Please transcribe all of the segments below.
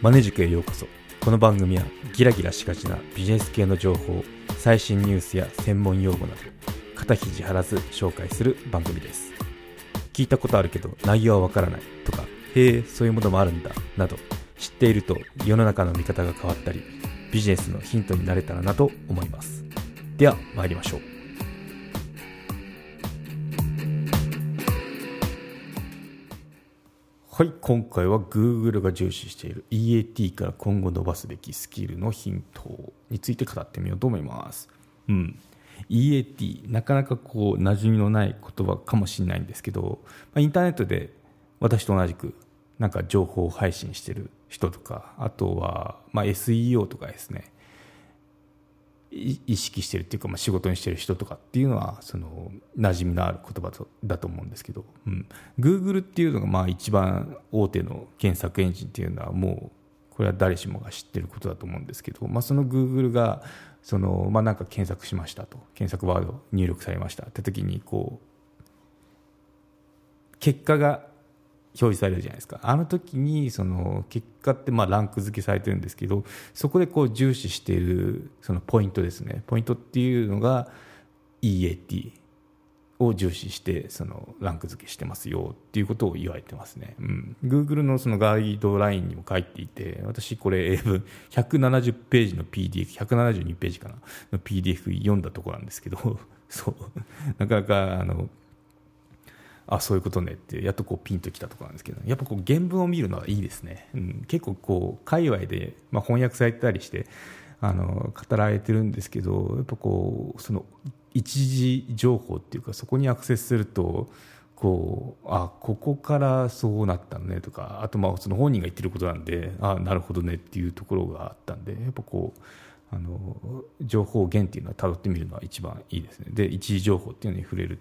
マネ塾へようこそ。この番組はギラギラしがちなビジネス系の情報最新ニュースや専門用語など肩肘張らず紹介する番組です。聞いたことあるけど内容はわからないとかへえそういうものもあるんだなど知っていると世の中の見方が変わったりビジネスのヒントになれたらなと思います。では参りましょう。はい今回は Google が重視している EAT から今後伸ばすべきスキルのヒントについて語ってみようと思います。うん。EAT なかなかこう馴染みのない言葉かもしれないんですけど、まあ、インターネットで私と同じくなんか情報を配信してる人とかあとはま SEO とかですね。意識してるっていうか、まあ、仕事にしてる人とかっていうのはその馴染みのある言葉とだと思うんですけど、うん、Google っていうのがまあ一番大手の検索エンジンっていうのはもうこれは誰しもが知ってることだと思うんですけど、まあ、その Google がその、まあ、なんか検索しましたと検索ワード入力されましたって時にこう結果が表示されるじゃないですか。あの時にその結果ってまあランク付けされてるんですけどそこでこう重視しているそのポイントですね。ポイントっていうのが EAT を重視してそのランク付けしてますよっていうことを言われてますね、うん、Google のそのガイドラインにも書いていて私これ英文170ページの PDF172 ページかなの PDF 読んだところなんですけど そう。なかなかあのあそういうことねってやっとこうピンときたところなんですけどやっぱこう原文を見るのはいいですね、うん、結構こう界隈で、まあ、翻訳されたりしてあの語られてるんですけどやっぱこうその一時情報っていうかそこにアクセスするとこうあここからそうなったのねとかあとまあその本人が言ってることなんであなるほどねっていうところがあったんでやっぱこうあの情報源っていうのはたどってみるのは一番いいですね。で一時情報っていうのに触れる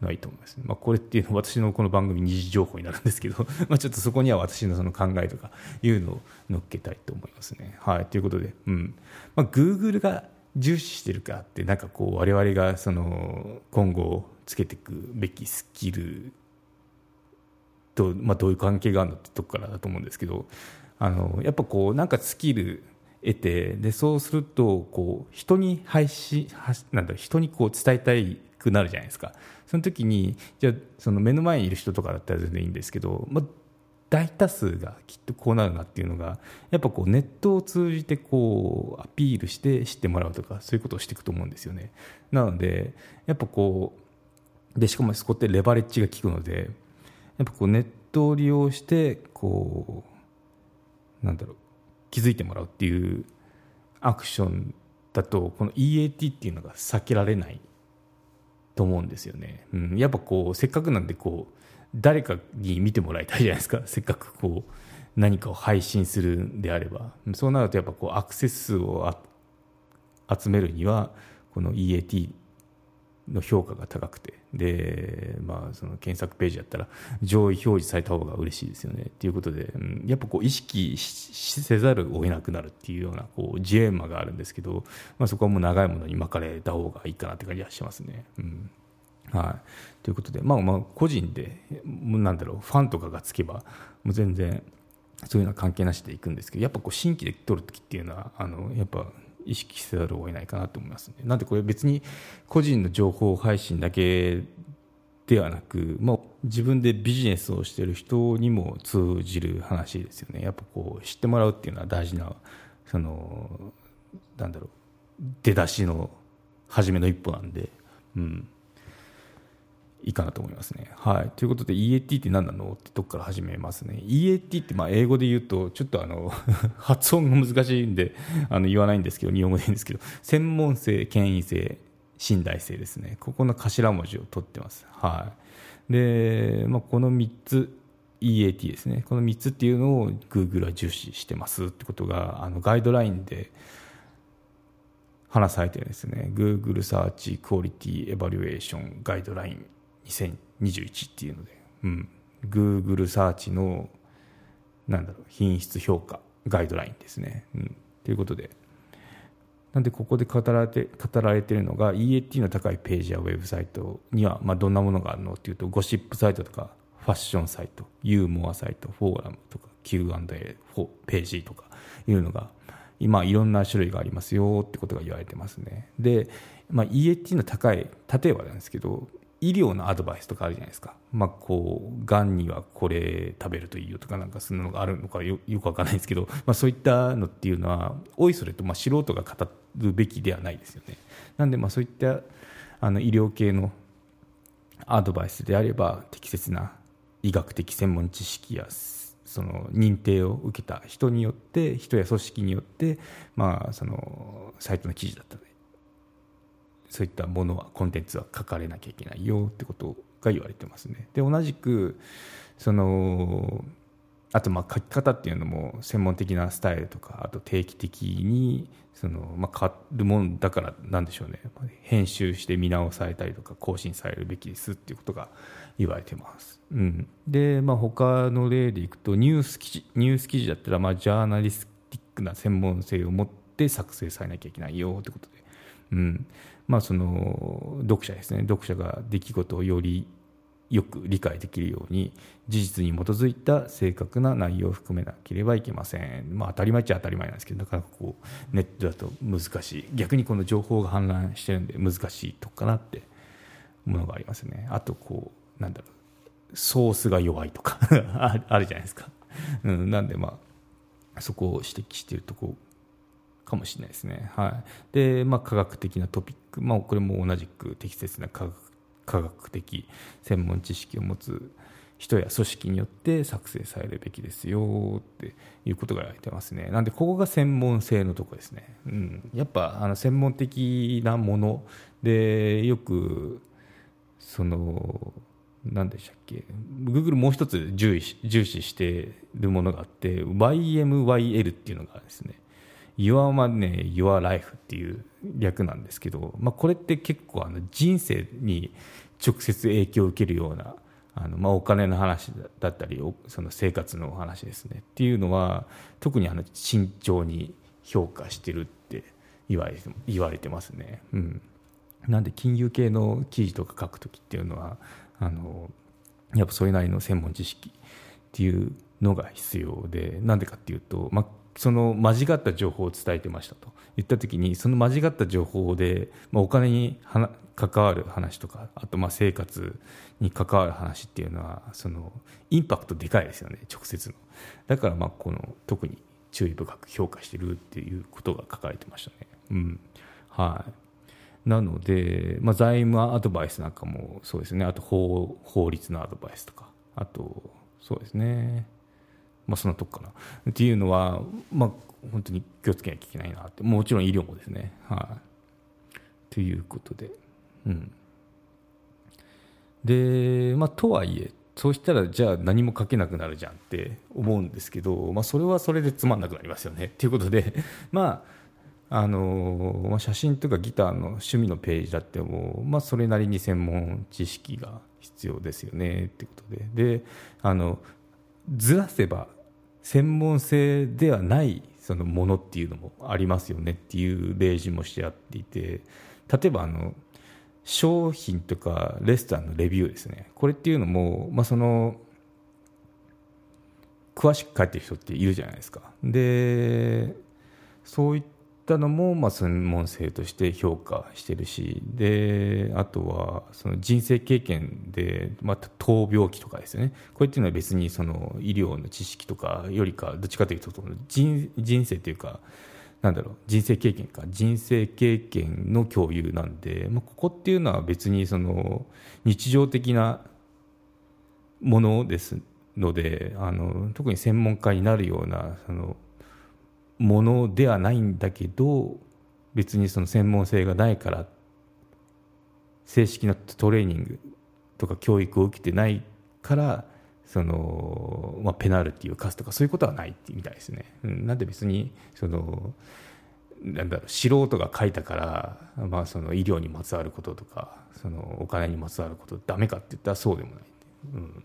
のはいと思います、まあ、これっていうのは私のこの番組二次情報になるんですけど まあちょっとそこには私のその考えとかいうのを乗っけたいと思いますね。はい、ということで、うん。まあ、Google が重視してるかってなんかこう我々がその今後つけていくべきスキルと、まあ、どういう関係があるのってとこからだと思うんですけどあのやっぱこうなんかスキル得てでそうするとこう人に配信なんだ人にこう伝えたいくなるじゃないですか。その時にじゃその目の前にいる人とかだったら全然いいんですけど、まあ、大多数がきっとこうなるなっていうのがやっぱこうネットを通じてこうアピールして知ってもらうとかそういうことをしていくと思うんですよね。なのでやっぱこうでしかもそこってレバレッジが効くのでやっぱこうネットを利用してこうなんだろう気づいてもらうっていうアクションだとこの EAT っていうのが避けられない。と思うんですよね、うん、やっぱこうせっかくなんでこう誰かに見てもらいたいじゃないですか。せっかくこう何かを配信するんであれば。そうなるとやっぱこうアクセス数を集めるにはこの EAT の評価が高くて。で、まあ、その検索ページやったら上位表示された方が嬉しいですよね。ということで、うん、やっぱこう意識せざるを得なくなるっていうようなこうジレンマがあるんですけど、まあ、そこはもう長いものに巻かれた方がいいかなって感じはしますね。うん。はい、ということで、まあ、まあ個人でなんだろうファンとかがつけばもう全然そういうのは関係なしでいくんですけどやっぱこう新規で撮るときっていうのはあのやっぱ意識せざるを得ないかなと思います。なんでこれ別に個人の情報配信だけではなく、まあ、自分でビジネスをしている人にも通じる話ですよね。やっぱこう知ってもらうっていうのは大事なそのなんだろう出だしの初めの一歩なんで、うん、いいかなと思いますね。はい、ということで EAT って何なのってとこから始めますね。EAT ってまあ英語で言うとちょっとあの 発音が難しいんであの言わないんですけど日本語で言うんですけど専門性、権威性、信頼性ですね。ここの頭文字を取ってます。はい、で、まあ、この3つ EAT ですね。この3つっていうのを Google は重視してますってことがあのガイドラインで話されてるんですね。Google サーチクオリティエバリュエーションガイドライン2021っていうので、うん、Google サーチのなんだろう品質評価ガイドラインですね。うん、ということで。なんでここで語られて語られているのが EAT の高いページやウェブサイトにはまあどんなものがあるのっていうとゴシップサイトとかファッションサイトユーモアサイトフォーラムとか Q&A ページとかいうのが今いろんな種類がありますよってことが言われてますね。で、まあ、EAT の高い例えばなんですけど医療のアドバイスとかあるじゃないですか、まあ、こうがんにはこれ食べるといいよとかなんかそんなのがあるのかよよくわからないですけど、まあ、そういったのっていうのはおいそれとまあ素人が語るべきではないですよね。なんでまあそういったあの医療系のアドバイスであれば適切な医学的専門知識やその認定を受けた人によって人や組織によって、まあ、そのサイトの記事だったりそういったものはコンテンツは書かれなきゃいけないよってことが言われてますね。で同じくそのあとまあ書き方っていうのも専門的なスタイルとかあと定期的にそのまあ変わるもんだからなんでしょうね編集して見直されたりとか更新されるべきですっていうことが言われてます。うん、でまあ他の例でいくとニュース記事ニュース記事だったらまあジャーナリスティックな専門性を持って作成されなきゃいけないよってことで、うん。まあ、その読者ですね。読者が出来事をよりよく理解できるように事実に基づいた正確な内容を含めなければいけません、まあ、当たり前っちゃ当たり前なんですけどなかなかこうネットだと難しい。逆にこの情報が氾濫してるんで難しいとかなってものがありますね。あとこうなんだろう。ソースが弱いとか あるじゃないですか、うん、なんでまあそこを指摘しているとこかもしれないですね。はい、で、まあ、科学的なトピック、まあ、これも同じく適切な科学科学的専門知識を持つ人や組織によって作成されるべきですよっていうことが言われてますね。なんでここが専門性のとこですね。うん、やっぱあの専門的なものでよくその何でしたっけ Google もう一つ重視重視してるものがあって YMYL っていうのがですね Your Money, Your Life っていう略なんですけど、まあ、これって結構あの人生に直接影響を受けるようなあの、まあ、お金の話だったりその生活の話ですねっていうのは特にあの慎重に評価してるって言われて言われてますね。うん、なんで金融系の記事とか書く時っていうのはあのやっぱそれなりの専門知識っていうのが必要でなんでかっていうと、まあ、その間違った情報を伝えてましたと。言った時にその間違った情報で、まあ、お金に関わる話とかあとまあ生活に関わる話っていうのはそのインパクトでかいですよね直接の。だからまあこの特に注意深く評価してるっていうことが書かれてましたね。うん。はい。なので、まあ、財務アドバイスなんかもそうですね。あと法法律のアドバイスとか。あとそうですね。まあ、そのとこかな。っていうのは、まあ、本当に気をつけなきゃいけないなって。もちろん医療もですね。はい、ということで、うん、で、まあ、とはいえそうしたらじゃあ何も書けなくなるじゃんって思うんですけど、まあ、それはそれでつまんなくなりますよね。っていうことで、まああのまあ、写真とかギターの趣味のページだっても、まあ、それなりに専門知識が必要ですよね。ってことで。であのずらせば専門性ではないそのものっていうのもありますよねっていう例示もしてあっていて例えばあの商品とかレストランのレビューですね。これっていうのも、まあ、その詳しく書いてる人っているじゃないですか。でそういっったのも、まあ、専門性として評価してるしであとはその人生経験で、また闘病期とかですね。これっていうのは別にその医療の知識とかよりかどっちかというと人人生というかなんだろう人生経験か。人生経験の共有なんで、まあ、ここっていうのは別にその日常的なものですのであの特に専門家になるようなそのものではないんだけど別にその専門性がないから正式なトレーニングとか教育を受けてないからその、まあ、ペナルティを課すとかそういうことはないみたいですね。うん、なんで別にそのなんだろう素人が書いたから、まあ、その医療にまつわることとかそのお金にまつわることダメかって言ったらそうでもない。うん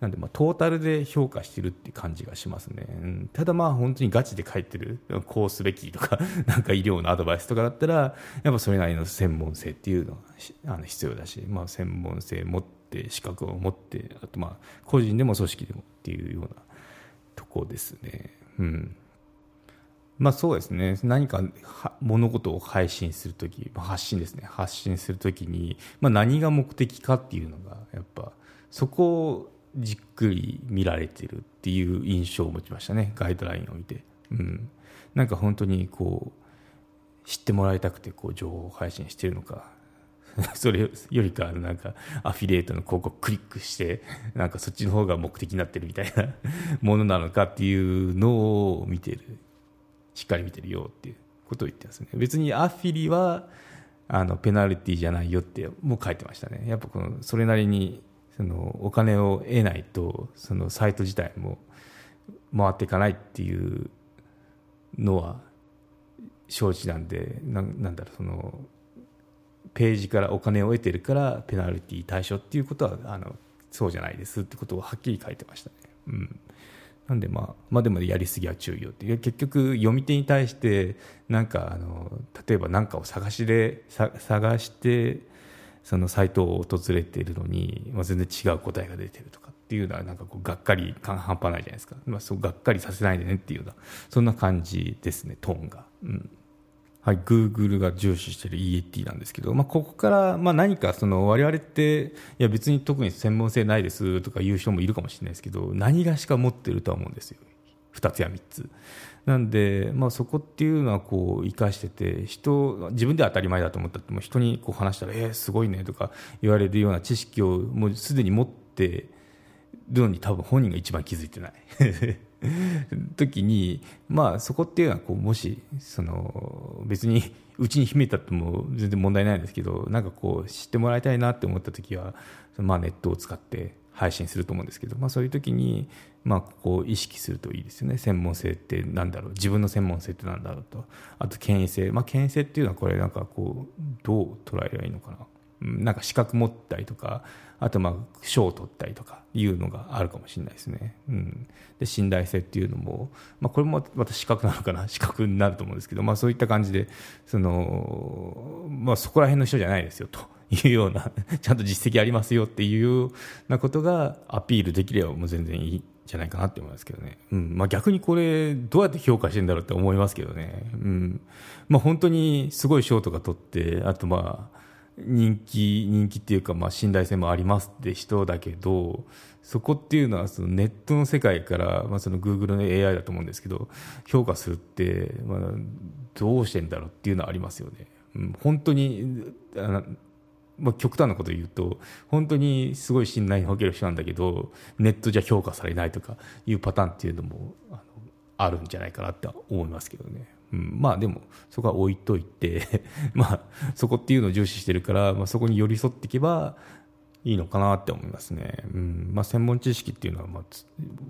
なんでまあトータルで評価してるって感じがしますね、うん、ただまあ本当にガチで書いてる。こうすべきとか なんか医療のアドバイスとかだったらやっぱそれなりの専門性っていうのがあの必要だし、まあ、専門性持って資格を持ってあとまあ個人でも組織でもっていうようなとこですね。うん。まあそうですね。何か物事を配信するとき発信ですね。発信するときに、まあ、何が目的かっていうのがやっぱそこをじっくり見られてるっていう印象を持ちましたね。ガイドラインを見て、うん、なんか本当にこう知ってもらいたくてこう情報配信してるのか。それよりかなんかアフィリエイトの広告クリックしてなんかそっちの方が目的になってるみたいな ものなのかっていうのを見てる。しっかり見てるよっていうことを言ってますね。別にアフィリはあのペナルティじゃないよってもう書いてましたね。やっぱこのそれなりにそのお金を得ないとそのサイト自体も回っていかないっていうのは承知なんでななんだろうそのページからお金を得てるからペナルティ対象っていうことはあのそうじゃないですってことをはっきり書いてましたね。うんなんでまあ、まあでもやりすぎは注意よって結局読み手に対してなんかあの例えば何かを探しで探してそのサイトを訪れているのに、まあ、全然違う答えが出てるとかっていうのはなんかこうがっかり感半端ないじゃないですか、まあ、そうがっかりさせないでねっていうようなそんな感じですねトーンが。うんはい、Google が重視している EAT なんですけど、まあ、ここからまあ何かその我々っていや別に特に専門性ないですとか言う人もいるかもしれないですけど何がしか持ってるとは思うんですよ2つや3つ。なんで、まあ、そこっていうのはこう生かしてて人自分では当たり前だと思ったって人にこう話したら「えー、すごいね」とか言われるような知識をもうすでに持ってるのに多分本人が一番気づいてない。時に、まあ、そこっていうのはこうもしその別にうちに秘めたっても全然問題ないんですけどなんかこう知ってもらいたいなって思った時は、まあ、ネットを使って配信すると思うんですけど、まあ、そういう時に、まあ、ここを意識するといいですよね。専門性ってなんだろう。自分の専門性ってなんだろうと。あと権威性、まあ、権威性っていうのはこれなんかこうどう捉えればいいのかな。なんか資格持ったりとかあとまあ賞を取ったりとかいうのがあるかもしれないですね、うん、で信頼性っていうのも、まあ、これもまた資格なのかな。資格になると思うんですけど、まあ、そういった感じでその、まあ、そこら辺の人じゃないですよと。いうような ちゃんと実績ありますよっていうようなことがアピールできればもう全然いいじゃないかなって思いますけどね、うん。まあ、逆にこれどうやって評価してんだろうって思いますけどね、うん。まあ、本当にすごい賞とか取ってあとまあ人気人気っていうかまあ信頼性もありますって人だけどそこっていうのはそのネットの世界から、まあ、その Google の AI だと思うんですけど評価するって、まあ、どうしてんだろうっていうのはありますよね。うん、本当にあまあ、極端なこと言うと本当にすごい信頼における人なんだけどネットじゃ評価されないとかいうパターンっていうのもあのあるんじゃないかなって思いますけどね。うん、まあでもそこは置いといて まあそこっていうのを重視してるから、まあ、そこに寄り添っていけばいいのかなって思いますね、うん。まあ、専門知識っていうのは、まあ、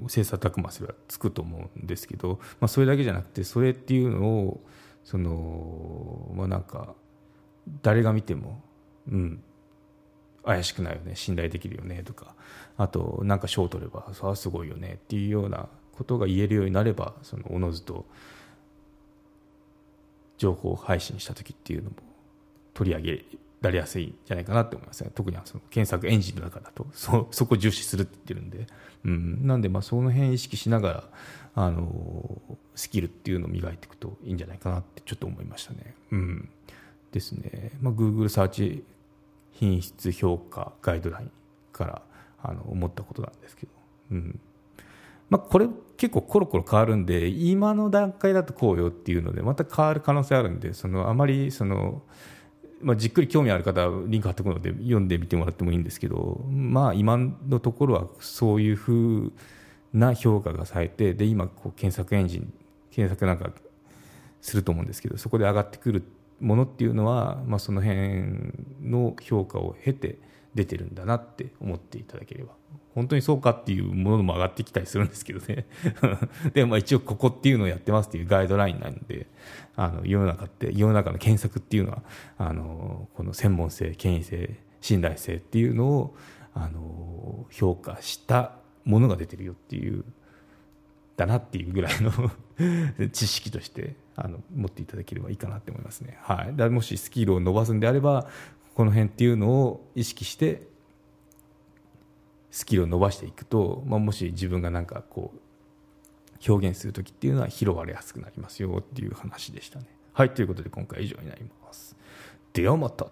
切磋琢磨すればつくと思うんですけど、まあ、それだけじゃなくてそれっていうのをそのまあなんか誰が見ても、うん、怪しくないよね信頼できるよねとか。あとなんか賞を取ればそれはすごいよねっていうようなことが言えるようになればそのおのずと情報を配信した時っていうのも取り上げられやすいんじゃないかなって思いますね。特にその検索エンジンの中だとそそこ重視するって言ってるんで、うん、なんでまあその辺意識しながらあのスキルっていうのを磨いていくといいんじゃないかなってちょっと思いましたね。うん、ですね、まあ、Google サーチ品質評価ガイドラインからあの思ったことなんですけど、うん。まあ、これ結構コロコロ変わるんで今の段階だとこうよっていうのでまた変わる可能性あるんでそのあまりその、まあ、じっくり興味ある方はリンク貼っておくので読んでみてもらってもいいんですけど、まあ、今のところはそういうふうな評価がされてで今こう検索エンジン検索なんかすると思うんですけどそこで上がってくるものっていうのは、まあ、その辺の評価を経て出てるんだなって思っていただければ本当にそうかっていうものも上がってきたりするんですけどね。でも一応ここっていうのをやってますっていうガイドラインなんであの世の中って世の中の検索っていうのはあのこの専門性権威性信頼性っていうのをあの評価したものが出てるよっていうだなっていうぐらいの 知識としてあの持っていただければいいかなって思いますね。はい、だもしスキルを伸ばすんであればこの辺っていうのを意識してスキルを伸ばしていくと、まあ、もし自分がなんかこう表現する時っていうのは拾われやすくなりますよっていう話でしたね。はい。ということで今回は以上になります。ではまた。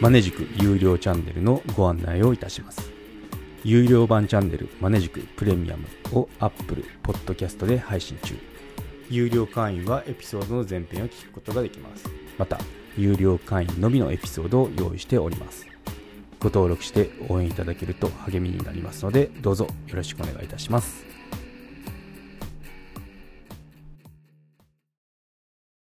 マネジク有料チャンネルのご案内をいたします。有料版チャンネルマネジクプレミアムを Apple Podcast で配信中。有料会員はエピソードの前編を聞くことができます。また有料会員のみのエピソードを用意しております。ご登録して応援いただけると励みになりますのでどうぞよろしくお願いいたします。